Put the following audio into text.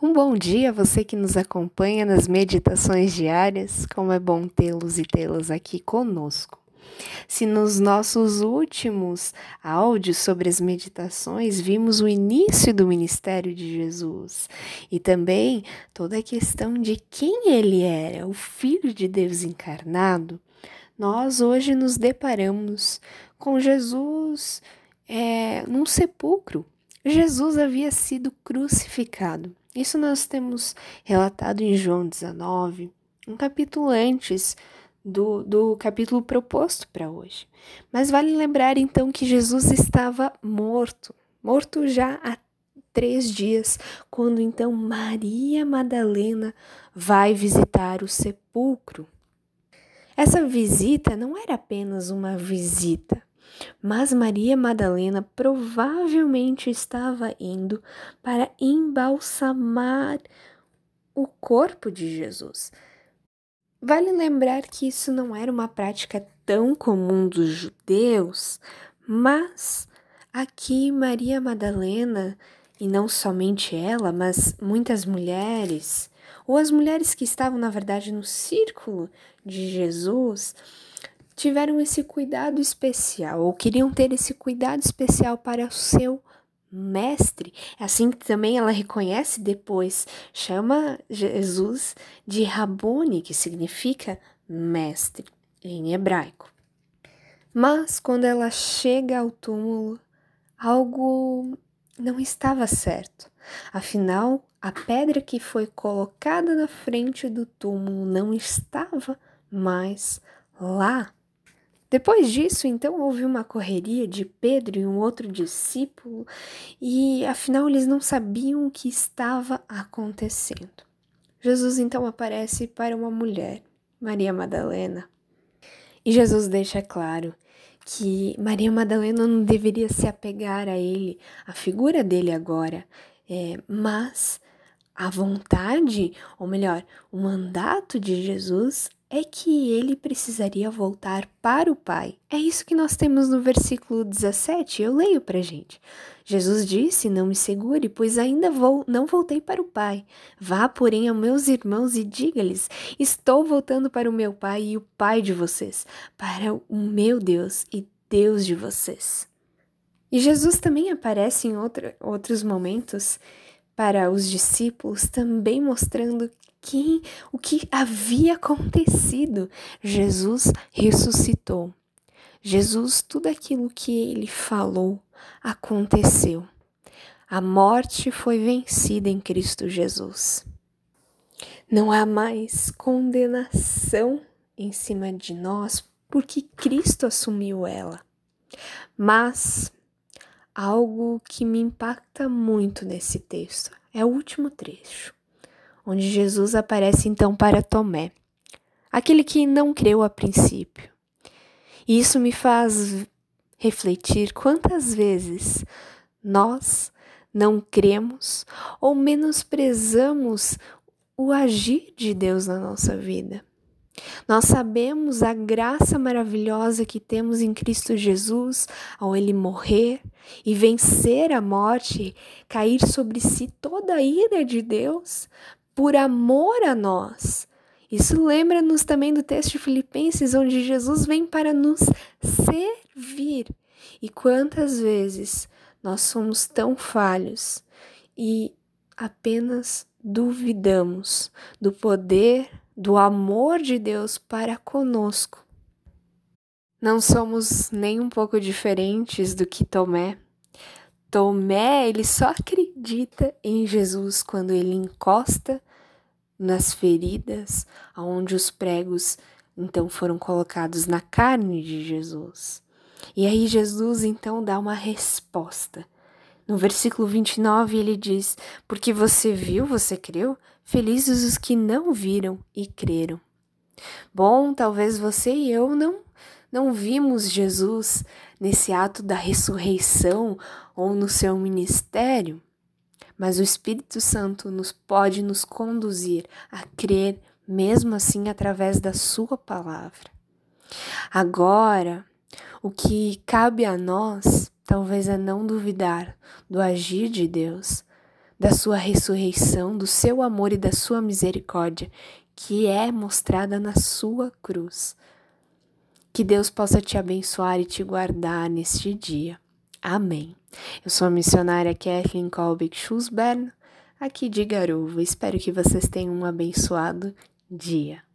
Um bom dia a você que nos acompanha nas meditações diárias. Como é bom tê-los e tê-las aqui conosco. Se nos nossos últimos áudios sobre as meditações vimos o início do ministério de Jesus e também toda a questão de quem ele era, o Filho de Deus encarnado, nós hoje nos deparamos com Jesus é, num sepulcro. Jesus havia sido crucificado. Isso nós temos relatado em João 19, um capítulo antes do, do capítulo proposto para hoje. Mas vale lembrar então que Jesus estava morto, morto já há três dias, quando então Maria Madalena vai visitar o sepulcro. Essa visita não era apenas uma visita, mas Maria Madalena provavelmente estava indo para embalsamar o corpo de Jesus. Vale lembrar que isso não era uma prática tão comum dos judeus, mas aqui Maria Madalena, e não somente ela, mas muitas mulheres, ou as mulheres que estavam, na verdade, no círculo de Jesus, tiveram esse cuidado especial, ou queriam ter esse cuidado especial para o seu mestre. É assim que também ela reconhece depois, chama Jesus de Rabone, que significa mestre em hebraico. Mas quando ela chega ao túmulo, algo não estava certo. Afinal, a pedra que foi colocada na frente do túmulo não estava mais lá. Depois disso, então, houve uma correria de Pedro e um outro discípulo, e afinal eles não sabiam o que estava acontecendo. Jesus então aparece para uma mulher, Maria Madalena, e Jesus deixa claro que Maria Madalena não deveria se apegar a ele, a figura dele agora, é, mas a vontade, ou melhor, o mandato de Jesus é que ele precisaria voltar para o Pai. É isso que nós temos no versículo 17, eu leio para gente. Jesus disse: Não me segure, pois ainda vou, não voltei para o Pai. Vá, porém, aos meus irmãos e diga-lhes: Estou voltando para o meu Pai e o Pai de vocês, para o meu Deus e Deus de vocês. E Jesus também aparece em outro, outros momentos para os discípulos, também mostrando quem, o que havia acontecido. Jesus ressuscitou. Jesus, tudo aquilo que ele falou aconteceu. A morte foi vencida em Cristo Jesus. Não há mais condenação em cima de nós porque Cristo assumiu ela. Mas algo que me impacta muito nesse texto é o último trecho onde Jesus aparece então para Tomé, aquele que não creu a princípio. E isso me faz refletir quantas vezes nós não cremos ou menosprezamos o agir de Deus na nossa vida. Nós sabemos a graça maravilhosa que temos em Cristo Jesus ao Ele morrer e vencer a morte, cair sobre si toda a ira de Deus por amor a nós. Isso lembra-nos também do texto de Filipenses, onde Jesus vem para nos servir. E quantas vezes nós somos tão falhos e apenas duvidamos do poder, do amor de Deus para conosco. Não somos nem um pouco diferentes do que Tomé. Tomé, ele só acredita em Jesus quando ele encosta nas feridas onde os pregos então foram colocados na carne de Jesus. E aí Jesus então dá uma resposta. No versículo 29 ele diz: Porque você viu, você creu? Felizes os que não viram e creram. Bom, talvez você e eu não não vimos Jesus nesse ato da ressurreição ou no seu ministério, mas o Espírito Santo nos pode nos conduzir a crer mesmo assim através da sua palavra. Agora, o que cabe a nós talvez é não duvidar do agir de Deus, da sua ressurreição, do seu amor e da sua misericórdia, que é mostrada na sua cruz. Que Deus possa te abençoar e te guardar neste dia. Amém. Eu sou a missionária Kathleen Kolbeck Schusbern, aqui de Garuva. Espero que vocês tenham um abençoado dia.